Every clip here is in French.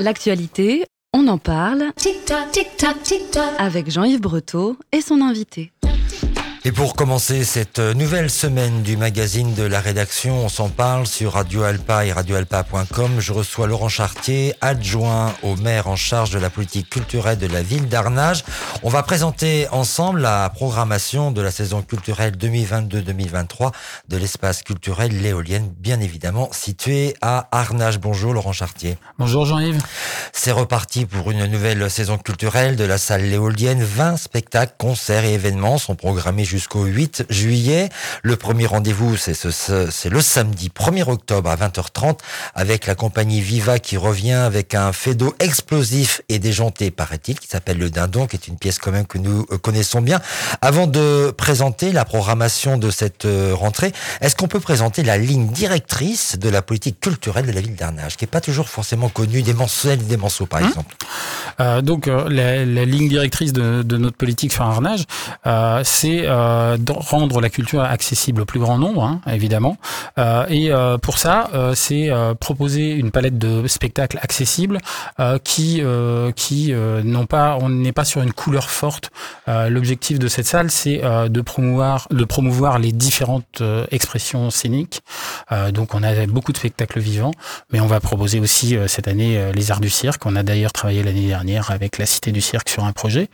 L'actualité, on en parle avec Jean-Yves Breteau et son invité. Et pour commencer cette nouvelle semaine du magazine de la rédaction, on s'en parle sur Radio Alpa et radioalpa.com. Je reçois Laurent Chartier, adjoint au maire en charge de la politique culturelle de la ville d'Arnage. On va présenter ensemble la programmation de la saison culturelle 2022-2023 de l'espace culturel L'éolienne, bien évidemment situé à Arnage. Bonjour Laurent Chartier. Bonjour Jean-Yves. C'est reparti pour une nouvelle saison culturelle de la salle Léolienne. 20 spectacles, concerts et événements sont programmés jusqu'au 8 juillet. Le premier rendez-vous, c'est ce, ce- c'est le samedi 1er octobre à 20h30 avec la compagnie Viva qui revient avec un d'eau explosif et déjanté, paraît-il, qui s'appelle Le Dindon, qui est une pièce quand même que nous euh, connaissons bien. Avant de présenter la programmation de cette euh, rentrée, est-ce qu'on peut présenter la ligne directrice de la politique culturelle de la ville d'Arnage, qui est pas toujours forcément connue des mensuels et des menceaux, par exemple? Euh, donc euh, la, la ligne directrice de, de notre politique sur Arnage, euh, c'est rendre la culture accessible au plus grand nombre, hein, évidemment. Euh, et euh, pour ça, euh, c'est euh, proposer une palette de spectacles accessibles euh, qui euh, qui euh, n'ont pas, on n'est pas sur une couleur forte. Euh, L'objectif de cette salle, c'est euh, de promouvoir de promouvoir les différentes euh, expressions scéniques. Euh, donc on a beaucoup de spectacles vivants, mais on va proposer aussi euh, cette année euh, les arts du cirque. On a d'ailleurs travaillé l'année dernière avec la Cité du cirque sur un projet.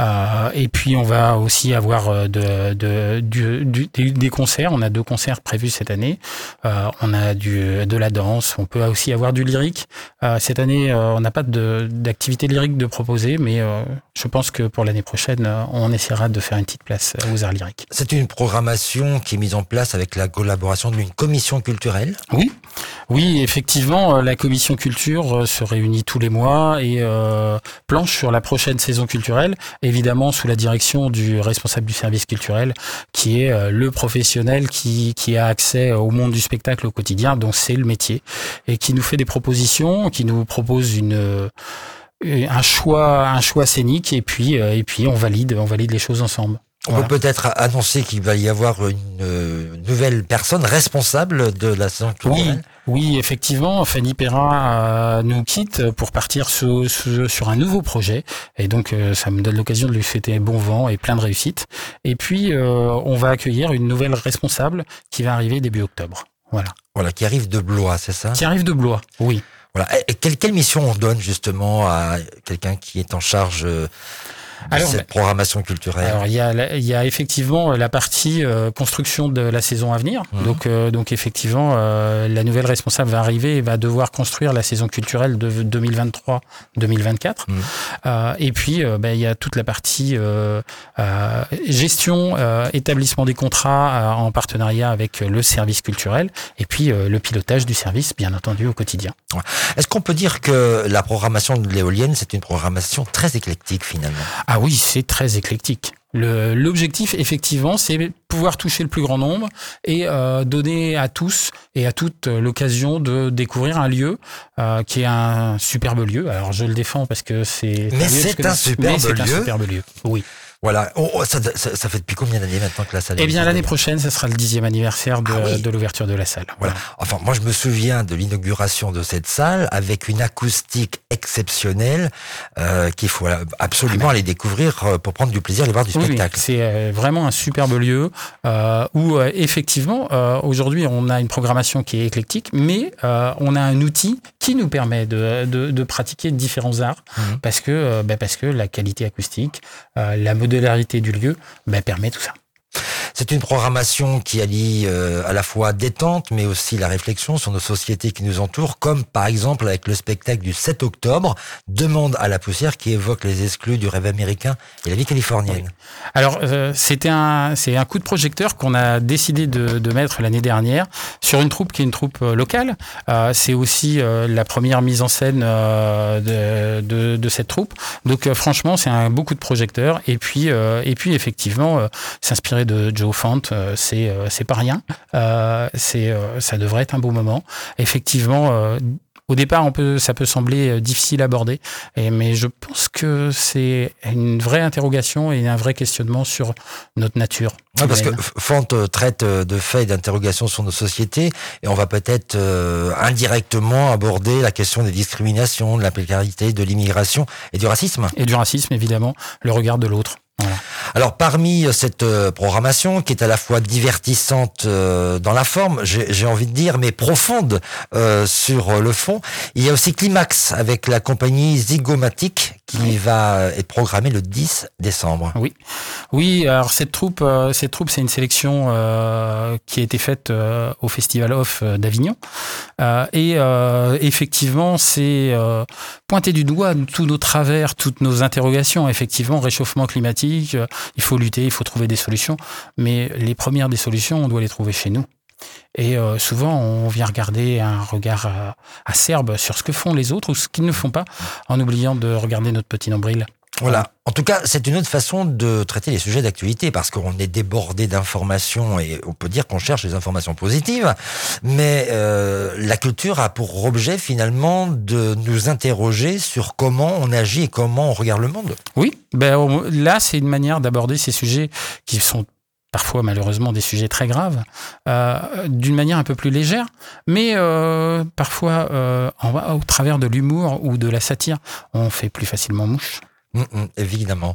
Euh, et puis on va aussi avoir euh, de, de, du- du- des, concerts. On a deux concerts prévus cette année. Euh, on a du, de la danse. On peut aussi avoir du lyrique. Euh, cette année, euh, on n'a pas d'activité lyrique de proposer, mais je pense que pour l'année prochaine, on essaiera de faire une petite place aux arts lyriques. C'est une programmation qui est mise en place avec la collaboration d'une commission culturelle. Oui, oui, effectivement, la commission culture se réunit tous les mois et planche sur la prochaine saison culturelle, évidemment sous la direction du responsable du service culturel, qui est euh, le professionnel qui, qui a accès au monde du spectacle au quotidien, dont c'est le métier, et qui nous fait des propositions, qui nous propose une euh, un choix un choix scénique. Et puis euh, et puis on valide on valide les choses ensemble. On Voilà. peut peut-être annoncer qu'il va y avoir une euh, nouvelle personne responsable de la saison Oui, culturelle. oui, effectivement, Fanny Perrin euh, nous quitte pour partir sur, sur, un nouveau projet, et donc euh, ça me donne l'occasion de lui souhaiter bon vent et plein de réussite. Et puis on va accueillir une nouvelle responsable qui va arriver début octobre. Voilà. Voilà, qui arrive de Blois, c'est ça? Qui arrive de Blois. Oui. Voilà. Et quelle, quelle mission on donne justement à quelqu'un qui est en charge euh, Alors, cette programmation culturelle Alors il y a, il y a effectivement la partie euh, construction de la saison à venir. Mhm. Donc, euh, donc effectivement, euh, la nouvelle responsable va arriver et va devoir construire la saison culturelle de 2023-2024. Mhm. Euh, et puis euh, ben, il y a toute la partie euh, euh, gestion, euh, établissement des contrats euh, en partenariat avec le service culturel et puis euh, le pilotage du service, bien entendu, au quotidien. Est-ce qu'on peut dire que la programmation de l'éolienne, c'est une programmation très éclectique finalement? Ah oui, c'est très éclectique. Le- L'objectif, effectivement, c'est pouvoir toucher le plus grand nombre et euh, donner à tous et à toutes euh, l'occasion de découvrir un lieu euh, qui est un superbe lieu. Alors, je le défends parce que c'est Mais c'est un superbe mais c'est un superbe lieu. Oui. Voilà. Oh, oh, ça, ça, ça fait depuis combien d'années maintenant que la salle Eh bien, l'année prochaine, ce sera le dixième anniversaire de, Ah oui. de l'ouverture de la salle. Voilà. Enfin, moi, je me souviens de l'inauguration de cette salle avec une acoustique exceptionnelle euh, qu'il faut absolument aller découvrir euh, pour prendre du plaisir et voir du Oui, oui, spectacle. c'est euh, vraiment un superbe lieu euh, où euh, effectivement euh, aujourd'hui on a une programmation qui est éclectique, mais euh, on a un outil qui nous permet de, de, de pratiquer différents arts Mhm. parce que euh, bah, parce que la qualité acoustique, euh, la modularité du lieu bah, permet tout ça. C'est une programmation qui allie euh, à la fois détente, mais aussi la réflexion sur nos sociétés qui nous entourent, comme par exemple avec le spectacle du 7 octobre, Demande à la poussière, qui évoque les exclus du rêve américain et la vie californienne. Alors, euh, c'était un, c'est un coup de projecteur qu'on a décidé de, mettre l'année dernière sur une troupe qui est une troupe euh, locale. C'est aussi la première mise en scène de, de, cette troupe. Donc, franchement, c'est un beau coup de projecteur. Et puis, et puis effectivement, s'inspirer de Joe Font, euh, c'est, euh, c'est pas rien. Euh, c'est, ça devrait être un beau moment. Effectivement. au départ, on peut, ça peut sembler difficile à aborder, et, mais je pense que c'est une vraie interrogation et un vrai questionnement sur notre nature. Ouais, parce que Font euh, traite de faits et d'interrogations sur nos sociétés et on va peut-être euh, indirectement aborder la question des discriminations, de la précarité, de l'immigration et du racisme. Et du racisme, évidemment, le regard de l'autre. Voilà. Alors parmi cette programmation qui est à la fois divertissante dans la forme, j'ai envie de dire, mais profonde euh, sur le fond, il y a aussi Climax avec la compagnie Zygomatic qui va être programmée le 10 décembre. Oui, oui. Alors cette troupe, euh, cette troupe, c'est une sélection euh, qui a été faite euh, au Festival Off d'Avignon, et effectivement, c'est pointer du doigt tous nos travers, toutes nos interrogations. Effectivement, réchauffement climatique, il faut lutter, il faut trouver des solutions, mais les premières des solutions, on doit les trouver chez nous. Et euh, souvent, on vient regarder un regard euh, acerbe sur ce que font les autres ou ce qu'ils ne font pas, en oubliant de regarder notre petit nombril. Voilà. En tout cas, c'est une autre façon de traiter les sujets d'actualité parce qu'on est débordé d'informations et on peut dire qu'on cherche des informations positives. Mais euh, la culture a pour objet finalement de nous interroger sur comment on agit et comment on regarde le monde. Oui, ben là, c'est une manière d'aborder ces sujets qui sont parfois malheureusement des sujets très graves, euh, d'une manière un peu plus légère, mais euh, parfois euh, en, au travers de l'humour ou de la satire, on fait plus facilement mouche. Mmh, mmh, évidemment.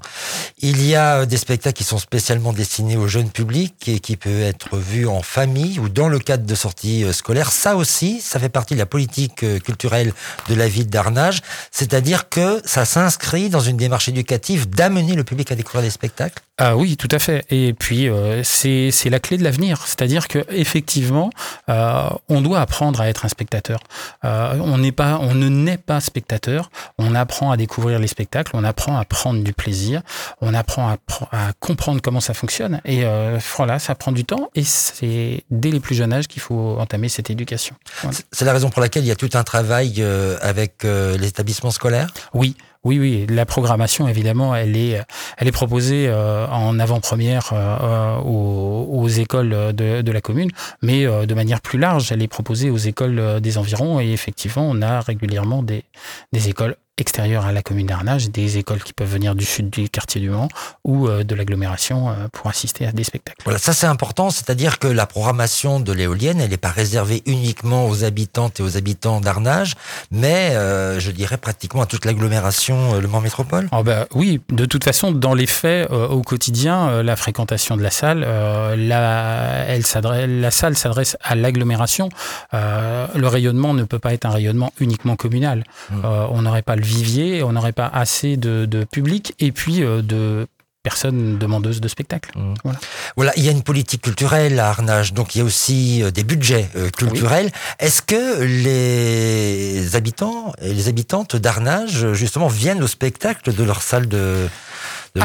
Il y a des spectacles qui sont spécialement destinés au jeune public et qui peuvent être vus en famille ou dans le cadre de sorties scolaires. Ça aussi, ça fait partie de la politique culturelle de la ville d'Arnage, c'est-à-dire que ça s'inscrit dans une démarche éducative d'amener le public à découvrir des spectacles. Ah oui, tout à fait. Et puis euh, c'est la clé de l'avenir, c'est-à-dire que effectivement, euh, on doit apprendre à être un spectateur. Euh, on n'est pas, on ne naît pas spectateur. On apprend à découvrir les spectacles, on apprend à prendre du plaisir, on apprend à, à comprendre comment ça fonctionne. Et euh, voilà, ça prend du temps. Et c'est dès les plus jeunes âges qu'il faut entamer cette éducation. Voilà. C'est la raison pour laquelle il y a tout un travail euh, avec euh, les établissements scolaires. Oui. Oui, oui, la programmation, évidemment, elle est, elle est proposée euh, en avant-première euh, aux, aux, écoles de, de, la commune, mais euh, de manière plus large, elle est proposée aux écoles des environs. Et effectivement, on a régulièrement des, des écoles extérieures à la commune d'Arnage, des écoles qui peuvent venir du sud du quartier du Mans ou euh, de l'agglomération euh, pour assister à des spectacles. Voilà, ça c'est important, c'est-à-dire que la programmation de l'éolienne, elle n'est pas réservée uniquement aux habitantes et aux habitants d'Arnage, mais euh, je dirais pratiquement à toute l'agglomération Le Mans Métropole. Oh ben, oui, de toute façon, dans les faits, euh, au quotidien, euh, la fréquentation de la salle, la, elle la salle s'adresse à l'agglomération. le rayonnement ne peut pas être un rayonnement uniquement communal. Mmh. on n'aurait pas le vivier, on n'aurait pas assez de, de, public et puis de personnes demandeuses de spectacle. Mmh. Voilà. voilà. il y a une politique culturelle à Arnage, donc il y a aussi des budgets euh, culturels. Oui. Est-ce que les habitants et les habitantes d'Arnage, justement, viennent au spectacle de leur salle de, de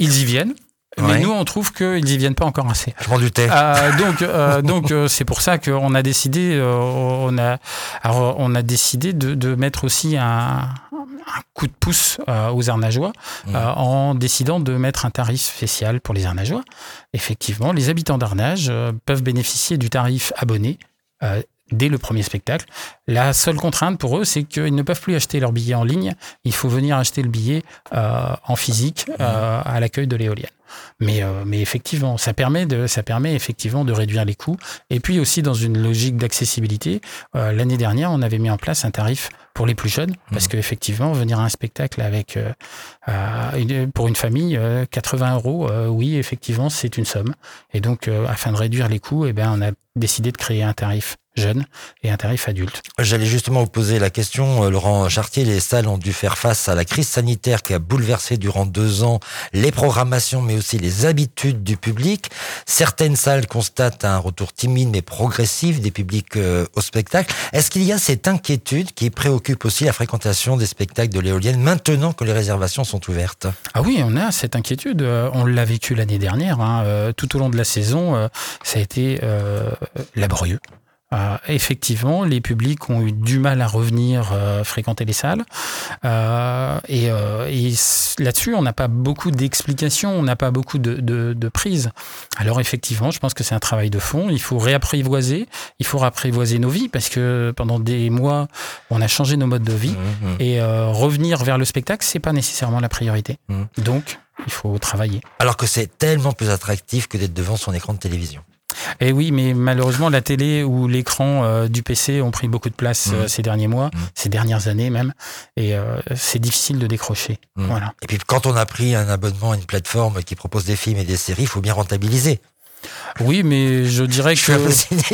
Ils y viennent. Mais ouais. nous, on trouve qu'ils n'y viennent pas encore assez. Je m'en doutais. Euh, donc, euh, donc euh, c'est pour ça qu'on a décidé, euh, on a, alors, on a décidé de, de mettre aussi un, un, coup de pouce euh, aux Arnageois mmh. en décidant de mettre un tarif spécial pour les Arnageois. Effectivement, les habitants d'Arnage peuvent bénéficier du tarif abonné dès le premier spectacle. La seule contrainte pour eux, c'est qu'ils ne peuvent plus acheter leur billet en ligne. Il faut venir acheter le billet euh, en physique euh, à l'accueil de l'éolienne. Mais, euh, mais effectivement, ça permet, de, ça permet effectivement de réduire les coûts. Et puis aussi, dans une logique d'accessibilité, euh, l'année dernière, on avait mis en place un tarif pour les plus jeunes, parce mmh. qu'effectivement, venir à un spectacle avec, euh, une, pour une famille, 80 euros, oui, effectivement, c'est une somme. Et donc, afin de réduire les coûts, eh bien, on a décidé de créer un tarif jeune et un tarif adulte. J'allais justement vous poser la question, Laurent Chartier, les salles ont dû faire face à la crise sanitaire qui a bouleversé durant deux ans les programmations, mais aussi les habitudes du public. Certaines salles constatent un retour timide mais progressif des publics euh, au spectacle. Est-ce qu'il y a cette inquiétude qui préoccupe aussi la fréquentation des spectacles de l'éolienne maintenant que les réservations sont ouvertes? Ah oui, on a cette inquiétude. On l'a vécu l'année dernière. Hein. Tout au long de la saison, ça a été euh, laborieux. Euh, effectivement, les publics ont eu du mal à revenir euh, fréquenter les salles. Euh, et, euh, et là-dessus, on n'a pas beaucoup d'explications, on n'a pas beaucoup de, de, de prises. Alors effectivement, je pense que c'est un travail de fond. Il faut réapprivoiser, il faut réapprivoiser nos vies parce que pendant des mois, on a changé nos modes de vie. Mhm. Et euh, revenir vers le spectacle, c'est pas nécessairement la priorité. Mhm. Donc, il faut travailler. Alors que c'est tellement plus attractif que d'être devant son écran de télévision. Et oui, mais malheureusement, la télé ou l'écran euh, du PC ont pris beaucoup de place euh, Mhm. ces derniers mois, Mhm. ces dernières années même, et euh, c'est difficile de décrocher. Mhm. Voilà. Et puis quand on a pris un abonnement à une plateforme qui propose des films et des séries, il faut bien rentabiliser. Oui, mais je dirais Je que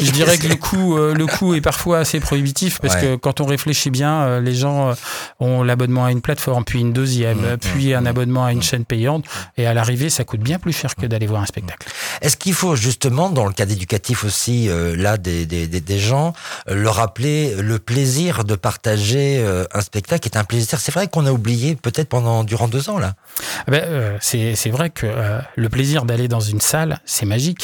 je dirais que le coût, euh, le coût est parfois assez prohibitif parce Ouais. que quand on réfléchit bien, euh, les gens euh, ont l'abonnement à une plateforme, puis une deuxième, euh, puis un Mhm. abonnement à une chaîne payante, et à l'arrivée, ça coûte bien plus cher que d'aller voir un spectacle. Est-ce qu'il faut justement, dans le cadre éducatif aussi, euh, là, des, des, des, gens, leur rappeler le plaisir de partager un spectacle qui est un plaisir? C'est vrai qu'on a oublié peut-être pendant durant deux ans là. Ah ben, c'est c'est vrai que le plaisir d'aller dans une salle, c'est magique.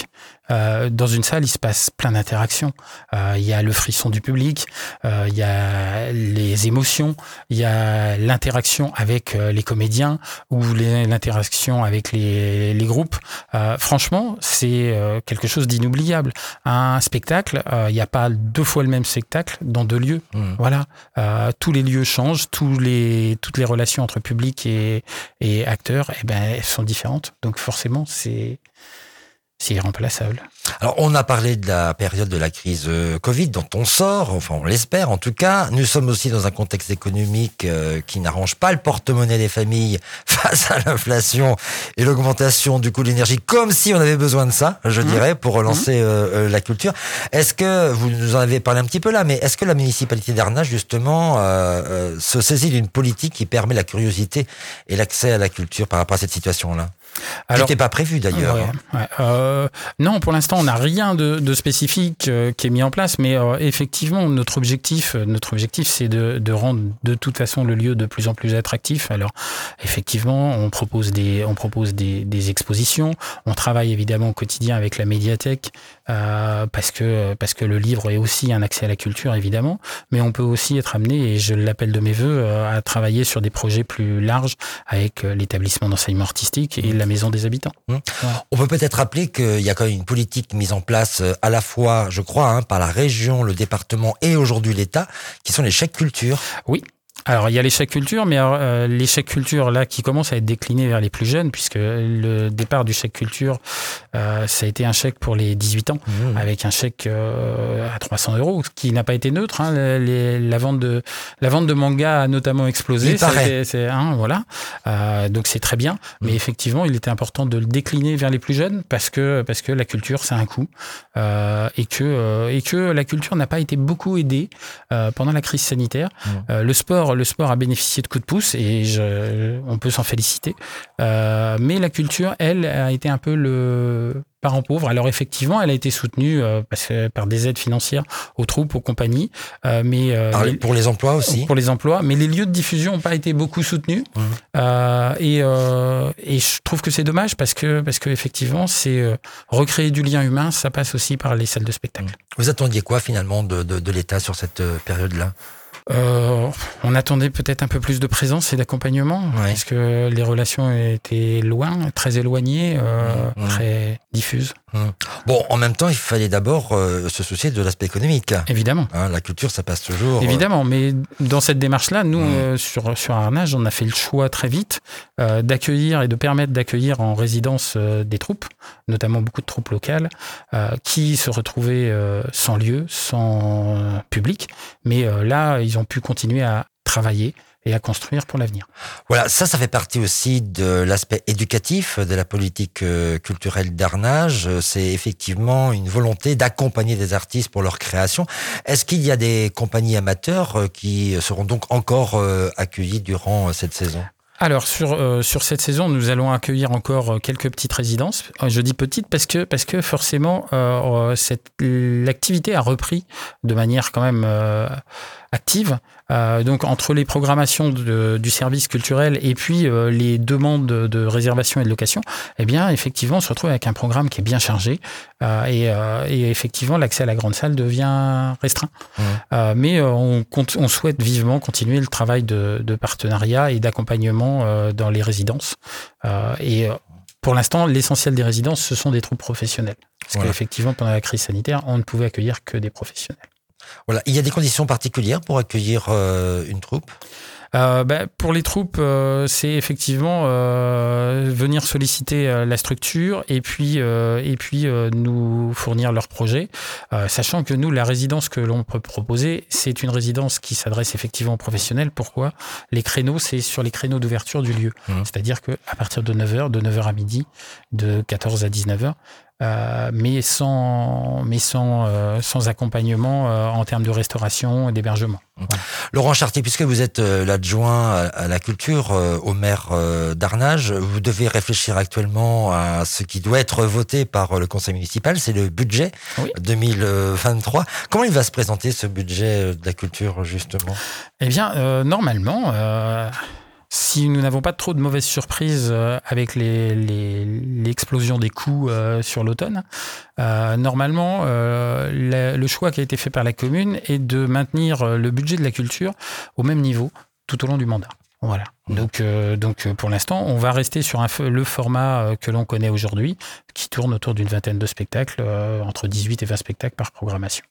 Euh, dans une salle, il se passe plein d'interactions. Euh, Il y a le frisson du public, euh, il y a les émotions, il y a l'interaction avec les comédiens ou l'interaction avec les, les groupes. Franchement, c'est quelque chose d'inoubliable. Un spectacle, il n'y a pas deux fois le même spectacle dans deux lieux. Mhm. Voilà, tous les lieux changent, tous les, toutes les relations entre public et, et acteurs, eh ben, elles sont différentes. Donc forcément, c'est c'est irremplaçable. Alors, on a parlé de la période de la crise euh, Covid dont on sort, enfin on l'espère en tout cas. Nous sommes aussi dans un contexte économique euh, qui n'arrange pas le porte-monnaie des familles face à l'inflation et l'augmentation du coût de l'énergie, comme si on avait besoin de ça, je Mhm. dirais, pour relancer euh, euh, la culture. Est-ce que, vous nous en avez parlé un petit peu là, mais est-ce que la municipalité d'Arnas, justement, euh, se saisit d'une politique qui permet la curiosité et l'accès à la culture par rapport à cette situation-là? Qui n'était pas prévu d'ailleurs. Ouais, hein. ouais. Euh, non, pour l'instant, on n'a rien de, de spécifique euh, qui est mis en place, mais euh, effectivement, notre objectif, notre objectif, c'est de, de rendre de toute façon le lieu de plus en plus attractif. Alors, effectivement, on propose des, on propose des, des expositions. On travaille évidemment au quotidien avec la médiathèque euh, parce que parce que le livre est aussi un accès à la culture, évidemment. Mais on peut aussi être amené, et je l'appelle de mes voeux, euh, à travailler sur des projets plus larges avec euh, l'établissement d'enseignement artistique et la maison des habitants. On peut peut-être rappeler qu'il y a quand même une politique mise en place euh, à la fois, je crois, hein, par la région, le département et aujourd'hui l'État, qui sont les chèques culture. Alors, il y a l'échec culture, mais euh, l'échec culture, là, qui commence à être décliné vers les plus jeunes, puisque le départ du chèque culture, euh, ça a été un chèque pour les 18 ans, avec un chèque euh, à 300 euros, ce qui n'a pas été neutre. Hein, Les- la, vente de, la vente de manga a notamment explosé. C'est- hein, voilà. Euh, donc, c'est très bien. Mais Mm. effectivement, il était important de le décliner vers les plus jeunes, parce que, parce que la culture, ça a un coût. Euh, et, que, euh, et que la culture n'a pas été beaucoup aidée euh, pendant la crise sanitaire. Mm. Euh, le sport, le sport a bénéficié de coups de pouce et je, on peut s'en féliciter. Euh, mais la culture, elle, a été un peu le parent pauvre. Alors effectivement, elle a été soutenue euh, par des aides financières aux troupes, aux compagnies, euh, mais, euh, pour les emplois aussi. pour les emplois, mais les lieux de diffusion n'ont pas été beaucoup soutenus. Euh, et, et je trouve que c'est dommage parce que, parce que effectivement, c'est recréer du lien humain, ça passe aussi par les salles de spectacle. Vous attendiez quoi finalement de, de, de l'État sur cette période-là? Euh, on attendait peut-être un peu plus de présence et d'accompagnement, Ouais. parce que les relations étaient loin, très éloignées, euh, Mhm. très diffuses, Bon, en même temps, il fallait d'abord euh, se soucier de l'aspect économique. évidemment. Hein, la culture, ça passe toujours. Évidemment, mais dans cette démarche-là, nous, euh, sur, sur Arnage, on a fait le choix très vite euh, d'accueillir et de permettre d'accueillir en résidence des troupes, notamment beaucoup de troupes locales, euh, qui se retrouvaient euh, sans lieu, sans public. Mais euh, là, ils ont pu continuer à travailler et à construire pour l'avenir. Voilà, ça, ça fait partie aussi de l'aspect éducatif de la politique euh, culturelle d'Arnage. C'est effectivement une volonté d'accompagner des artistes pour leur création. Est-ce qu'il y a des compagnies amateurs euh, qui seront donc encore euh, accueillies durant cette saison? Alors sur euh, sur cette saison, nous allons accueillir encore euh, quelques petites résidences. Euh, Je dis petites parce que parce que forcément euh, euh, l'activité a repris de manière quand même euh, active. Euh, donc entre les programmations de- du service culturel et puis euh, les demandes de, de réservation et de location, eh bien effectivement on se retrouve avec un programme qui est bien chargé euh, et, euh, et effectivement l'accès à la grande salle devient restreint. Mais euh, on, compte- on souhaite vivement continuer le travail de, de partenariat et d'accompagnement euh, dans les résidences. Euh, et pour l'instant, l'essentiel des résidences, ce sont des troupes professionnelles. Parce Voilà. qu'effectivement, pendant la crise sanitaire, on ne pouvait accueillir que des professionnels. Voilà. Il y a des conditions particulières pour accueillir euh, une troupe? Euh, bah, pour les troupes, euh, c'est effectivement euh, venir solliciter la structure et puis, et puis nous fournir leurs projets, euh, sachant que nous, la résidence que l'on peut proposer, c'est une résidence qui s'adresse effectivement aux professionnels. Pourquoi? Les créneaux, c'est sur les créneaux d'ouverture du lieu. Mhm. C'est-à-dire qu'à partir de 9h, de 9h à midi, de 14 à 19h, euh, mais sans, mais sans, euh, sans accompagnement euh, en termes de restauration et d'hébergement. Laurent Chartier, puisque vous êtes l'adjoint à, à la culture au maire d'Arnage, vous devez réfléchir actuellement à ce qui doit être voté par le conseil municipal, c'est le budget Oui. 2023. Comment il va se présenter ce budget de la culture justement? Eh bien, normalement, si nous n'avons pas trop de mauvaises surprises euh, avec les- les- l'explosion des coûts euh, sur l'automne, euh, normalement, euh, la- le choix qui a été fait par la commune est de maintenir le budget de la culture au même niveau tout au long du mandat. Voilà. Mhm. Donc, euh, donc pour l'instant, on va rester sur un, le format que l'on connaît aujourd'hui, qui tourne autour d'une vingtaine de spectacles, entre 18 et 20 spectacles par programmation.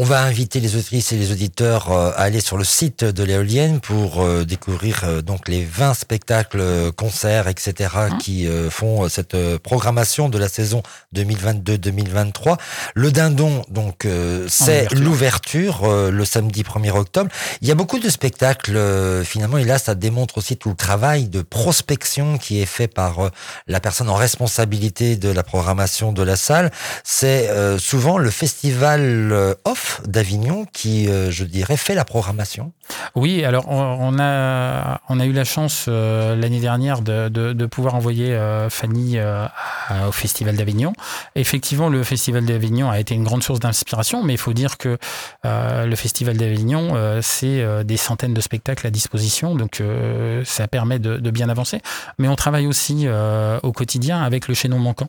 On va inviter les autrices et les auditeurs euh, à aller sur le site de l'éolienne pour euh, découvrir euh, donc les 20 spectacles, concerts, etc. Hein qui font cette programmation de la saison 2022-2023. Le Dindon, donc, c'est ouverture. l'ouverture le samedi 1er octobre. Il y a beaucoup de spectacles finalement et là ça démontre aussi tout le travail de prospection qui est fait par la personne en responsabilité de la programmation de la salle. C'est souvent le festival euh, off d'Avignon qui, euh, je dirais, fait la programmation. Oui, alors on a, on a eu la chance euh, l'année dernière de, de, pouvoir envoyer Fanny au Festival d'Avignon. Effectivement, le Festival d'Avignon a été une grande source d'inspiration, mais il faut dire que le Festival d'Avignon, c'est des centaines de spectacles à disposition, donc ça permet de, bien avancer. Mais on travaille aussi au quotidien avec le chaînon manquant,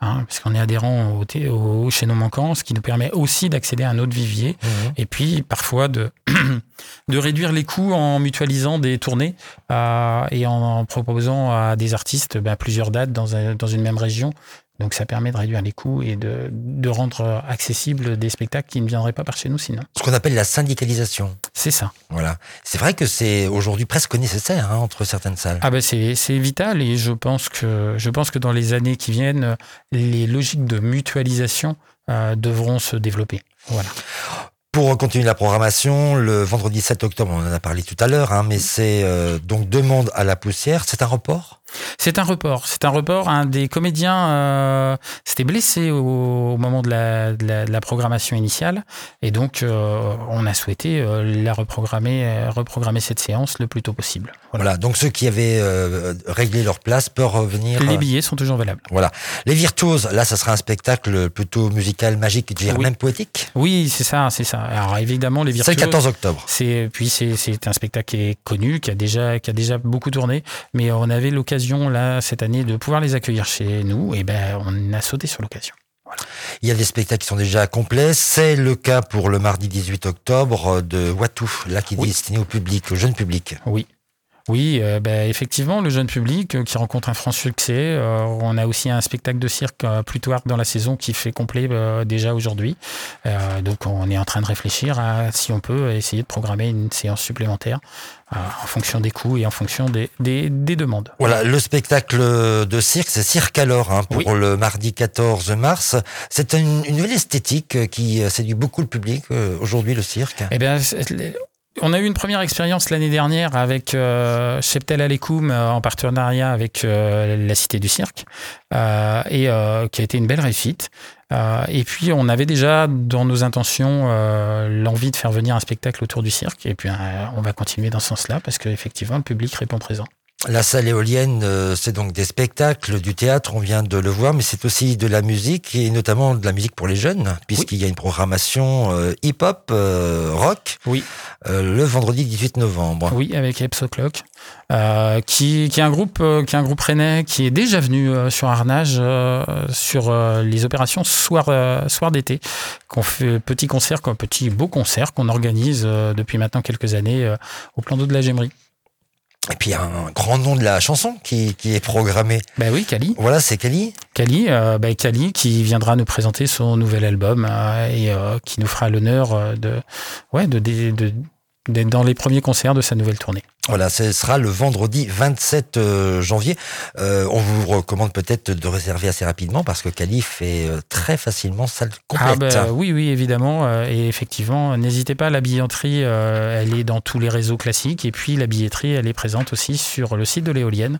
hein, parce est adhérent au, au chaînon manquant, ce qui nous permet aussi d'accéder à un autre vivier et puis parfois de, de réduire les coûts en mutualisant des tournées euh, et en, proposant à des artistes ben, plusieurs dates dans, un- dans une même région. Donc ça permet de réduire les coûts et de, de rendre accessibles des spectacles qui ne viendraient pas par chez nous sinon. Ce qu'on appelle la syndicalisation. C'est ça. Voilà. C'est vrai que c'est aujourd'hui presque nécessaire hein, entre certaines salles. Ah ben c'est c'est vital et je pense que je pense que dans les années qui viennent, les logiques de mutualisation euh, devront se développer. Voilà. Pour continuer la programmation, le vendredi 7 octobre, on en a parlé tout à l'heure, hein, mais c'est euh, donc Demande à la poussière. C'est un report? C'est un report. C'est un report. Un des comédiens euh, s'était blessé au, au moment de la, de la- de la programmation initiale. Et donc, euh, on a souhaité euh, la reprogrammer, reprogrammer cette séance le plus tôt possible. Voilà. Voilà. Donc ceux qui avaient réglé leur place peuvent revenir. Les billets sont toujours valables. Voilà. Les Virtuoses, là, ça sera un spectacle plutôt musical, magique, je Oui. même poétique? Oui, c'est ça, c'est ça. Alors évidemment, les C'est virtuoses. le 14 octobre. C'est puis c'est c'est un spectacle qui est connu, qui a déjà qui a déjà beaucoup tourné, mais on avait l'occasion là cette année de pouvoir les accueillir chez nous et ben on a sauté sur l'occasion. Il y a des spectacles qui sont déjà complets. C'est le cas pour le mardi 18 octobre de Watou, là qui est Oui. destiné au public, au jeune public. Oui. Oui, euh, ben, effectivement, le jeune public euh, qui rencontre un franc succès. Euh, on a aussi un spectacle de cirque plus tard dans la saison qui fait complet déjà aujourd'hui. Donc on est en train de réfléchir à si on peut essayer de programmer une séance supplémentaire en fonction des coûts et en fonction des, des, des demandes. Voilà, le spectacle de cirque, c'est Cirque alors, hein, pour Oui. le mardi 14 mars. C'est une, une nouvelle esthétique qui séduit beaucoup le public aujourd'hui, le cirque. Eh bien, on a eu une première expérience l'année dernière avec euh, Cheptel Alekoum euh, en partenariat avec euh, la Cité du Cirque euh, et qui a été une belle réussite. Et puis on avait déjà dans nos intentions l'envie de faire venir un spectacle autour du cirque et puis on va continuer dans ce sens-là parce qu'effectivement le public répond présent. La salle éolienne, euh, c'est donc des spectacles, du théâtre, on vient de le voir, mais c'est aussi de la musique, et notamment de la musique pour les jeunes, puisqu'il y a une programmation euh, hip-hop, euh, rock, Oui. euh, le vendredi 18 novembre. Oui, avec Epps O'Clock, euh, qui, qui est un groupe, euh, qui est un groupe rennais qui est déjà venu euh, sur Arnage euh, sur euh, les opérations soir, euh, soir d'été, qu'on fait petit concert, petit beau concert qu'on organise euh, depuis maintenant quelques années euh, au plan d'eau de la Gemmerie. Et puis il y a un grand nom de la chanson qui, qui est programmé. Ben oui, Cali. Voilà, c'est Kali. Cali, euh, ben Cali qui viendra nous présenter son nouvel album euh, et euh, qui nous fera l'honneur de, ouais, de, de, de- d'être dans les premiers concerts de sa nouvelle tournée. Voilà, ce sera le vendredi 27 euh, janvier. Euh, on vous recommande peut-être de réserver assez rapidement parce que Kali fait euh, très facilement salle Ah complète. ben, oui, oui, évidemment. et effectivement, n'hésitez pas, la billetterie, elle est dans tous les réseaux classiques. Et puis, la billetterie, elle est présente aussi sur le site de l'éolienne.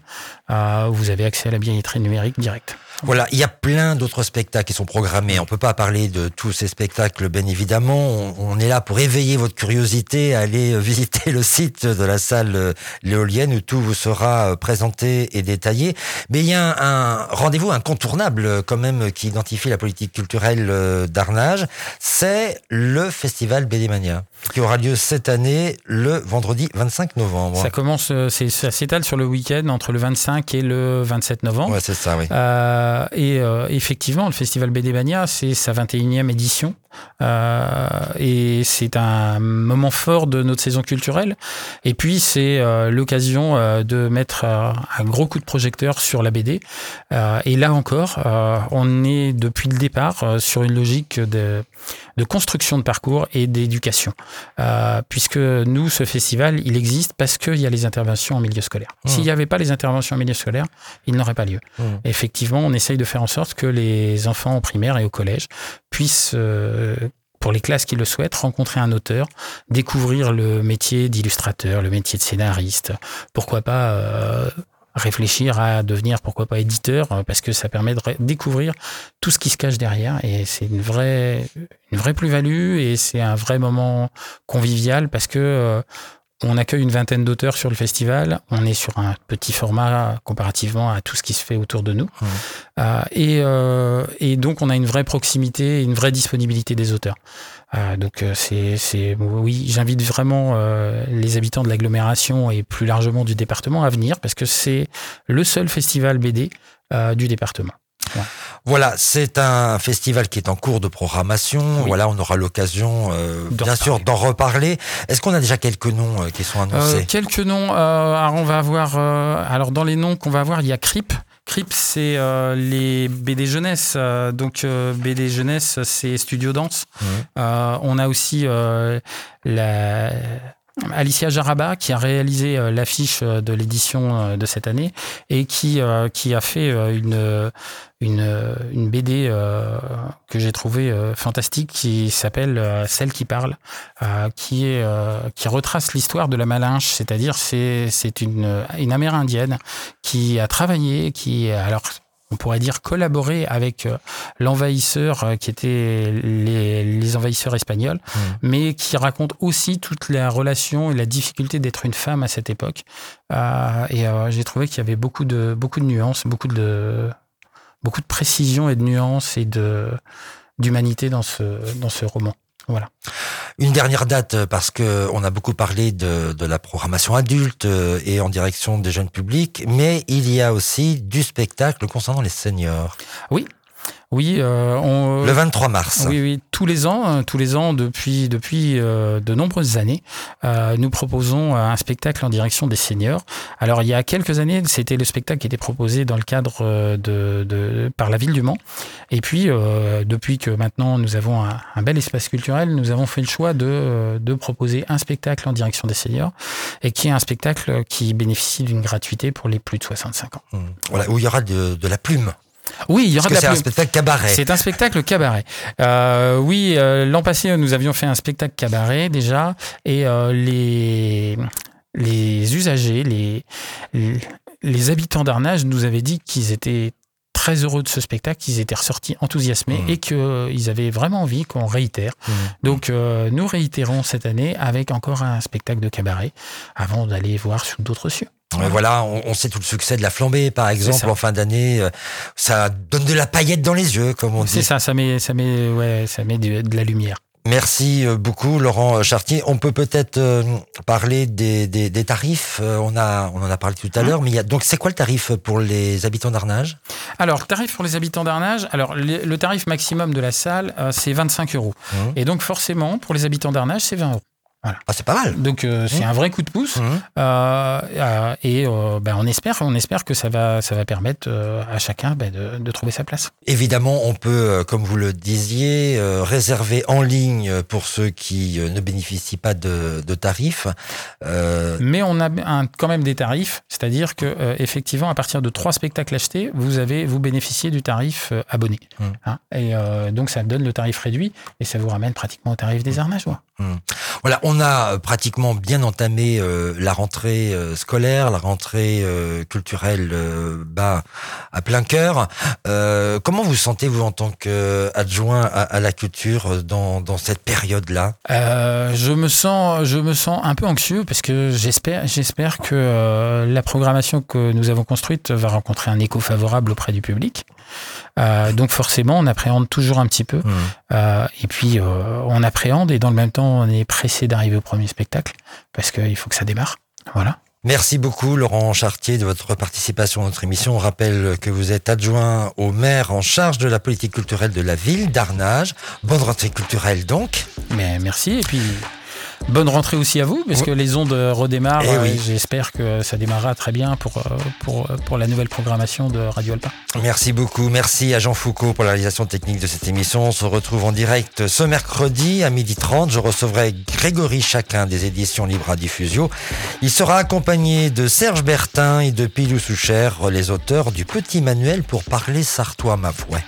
Vous avez accès à la billetterie numérique directe. Voilà, il y a plein d'autres spectacles qui sont programmés. On peut pas parler de tous ces spectacles, bien évidemment. On, on est là pour éveiller votre curiosité, aller visiter le site de la salle l'éolienne où tout vous sera euh, présenté et détaillé. Mais il y a un, un rendez-vous incontournable euh, quand même qui identifie la politique culturelle euh, d'Arnage. C'est le festival BD-Mania qui aura lieu cette année le vendredi 25 novembre. Ça commence, ça s'étale sur le week-end entre le 25 et le 27 novembre. Ouais, c'est ça, oui. Euh, et euh, effectivement, le Festival BD Mania, c'est sa 21e édition. Euh, et c'est un moment fort de notre saison culturelle. Et puis, c'est euh, l'occasion euh, de mettre euh, un gros coup de projecteur sur la BD. Et là encore, on est depuis le départ sur une logique de, de construction de parcours et d'éducation. Puisque nous, ce festival, il existe parce qu'il y a les interventions en milieu scolaire. Mmh. S'il n'y avait pas les interventions en milieu scolaire, il n'aurait pas lieu. Mmh. Effectivement, on essaye de faire en sorte que les enfants au primaire et au collège puissent, euh, pour les classes qui le souhaitent, rencontrer un auteur, découvrir le métier d'illustrateur, le métier de scénariste, pourquoi pas euh, réfléchir à devenir, pourquoi pas éditeur, euh, parce que ça permet de découvrir tout ce qui se cache derrière et c'est une vraie, une vraie plus-value et c'est un vrai moment convivial parce que euh, on accueille une vingtaine d'auteurs sur le festival. On est sur un petit format comparativement à tout ce qui se fait autour de nous. Mhm. Euh, et, euh, et donc, on a une vraie proximité et une vraie disponibilité des auteurs. Euh, donc, c'est, c'est, oui, j'invite vraiment les habitants de l'agglomération et plus largement du département à venir parce que c'est le seul festival BD du département. Voilà, c'est un festival qui est en cours de programmation. Oui. Voilà, on aura l'occasion, euh, bien sûr, d'en reparler. Est-ce qu'on a déjà quelques noms euh, qui sont Euh, annoncés? quelques noms. alors on va avoir. alors dans les noms qu'on va avoir, il y a Crip. Crip, c'est les BD jeunesse. donc BD jeunesse, c'est Studio Danse. On a aussi la Alicia Jaraba qui a réalisé euh, l'affiche euh, de l'édition euh, de cette année et qui qui a fait une une, BD que j'ai trouvée fantastique qui s'appelle Celle qui parle, qui est qui retrace l'histoire de la Malinche, c'est-à-dire c'est c'est une une Amérindienne qui a travaillé, qui alors on pourrait dire collaborer avec euh, l'envahisseur euh, qui était les, les envahisseurs espagnols, Mhm. mais qui raconte aussi toute la relation et la difficulté d'être une femme à cette époque. Euh, et euh, j'ai trouvé qu'il y avait beaucoup de beaucoup de nuances, beaucoup de beaucoup de précision et de nuances et de d'humanité dans ce dans ce roman. Voilà. Une dernière date, euh, parce que on a beaucoup parlé de, de la programmation adulte euh, et en direction des jeunes publics, mais il y a aussi du spectacle concernant les seniors. Oui, euh, on, Le 23 mars. Oui, oui, tous les ans, euh, tous les ans depuis depuis euh, de nombreuses années, euh, nous proposons un spectacle en direction des seniors. Alors il y a quelques années, c'était le spectacle qui était proposé dans le cadre euh, de, de par la ville du Mans. Et puis euh, depuis que maintenant nous avons un, un bel espace culturel, nous avons fait le choix de euh, de proposer un spectacle en direction des seniors et qui est un spectacle qui bénéficie d'une gratuité pour les plus de 65 ans. Mmh. Voilà, où il y aura de, de la plume. Oui, il y aura Parce que de c'est un spectacle cabaret. C'est un spectacle cabaret. Euh, oui, euh, l'an passé, nous avions fait un spectacle cabaret déjà, et euh, les les usagers, les les, les habitants d'Arnage nous avaient dit qu'ils étaient très heureux de ce spectacle, qu'ils étaient ressortis enthousiasmés Mmh. et qu'ils avaient vraiment envie qu'on réitère. Mmh. Donc nous réitérons cette année avec encore un spectacle de cabaret avant d'aller voir sous d'autres cieux. Euh, Voilà, on, on sait tout le succès de la flambée, par exemple, en fin d'année. euh, Ça donne de la paillette dans les yeux, comme on C'est dit. ça, ça met, ça met, ouais, ça met de, de la lumière. Merci euh, beaucoup, Laurent Chartier. On peut peut-être euh, parler des, des, des tarifs. Euh, On a, on en a parlé tout à Hein l'heure, mais il y a, donc c'est quoi le tarif pour les habitants d'Arnage? Alors, tarif pour les habitants d'Arnage. Alors, le, le tarif maximum de la salle, euh, c'est 25 euros. Mhm. Et donc, forcément, pour les habitants d'Arnage, c'est 20 euros. Ah, c'est pas mal. Donc, euh, c'est Mhm. un vrai coup de pouce. Mhm. Euh, euh, et euh, ben, on espère, on espère que ça va, ça va permettre à chacun ben, de, de trouver sa place. Évidemment, on peut, comme vous le disiez, réserver en ligne pour ceux qui ne bénéficient pas de, de tarifs. Mais on a un- quand même des tarifs, c'est-à-dire que effectivement, à partir de trois spectacles achetés, vous avez, vous bénéficiez du tarif abonné. Mhm. Hein. et donc, ça donne le tarif réduit et ça vous ramène pratiquement au tarif des Arnageois. Voilà, on a euh, pratiquement bien entamé euh, la rentrée euh, scolaire, la rentrée culturelle bah, à plein cœur. Comment vous sentez-vous en tant qu'adjoint à, la culture dans, dans cette période-là? Je me sens, je me sens un peu anxieux parce que j'espère, j'espère que la programmation que nous avons construite va rencontrer un écho favorable auprès du public. Euh, donc forcément, on appréhende toujours un petit peu. Euh, et puis, euh, on appréhende et dans le même temps, on est pressé d'arriver au premier spectacle parce qu'il faut que ça démarre. Voilà. Merci beaucoup Laurent Chartier de votre participation à notre émission. On rappelle que vous êtes adjoint au maire en charge de la politique culturelle de la ville d'Arnage. Bonne rentrée culturelle donc. Mais merci et puis bonne rentrée aussi à vous parce que les ondes redémarrent. Eh oui. et J'espère que ça démarrera très bien pour, euh, pour, pour la nouvelle programmation de Radio Alpin. Merci beaucoup. Merci à Jean Foucault pour la réalisation technique de cette émission. On se retrouve en direct ce mercredi à 12h30. Je recevrai Grégory Chacun des éditions Libre à Diffusio. Il sera accompagné de Serge Bertin et de Pilou Soucher, les auteurs du Petit Manuel pour parler sartois, ma foi.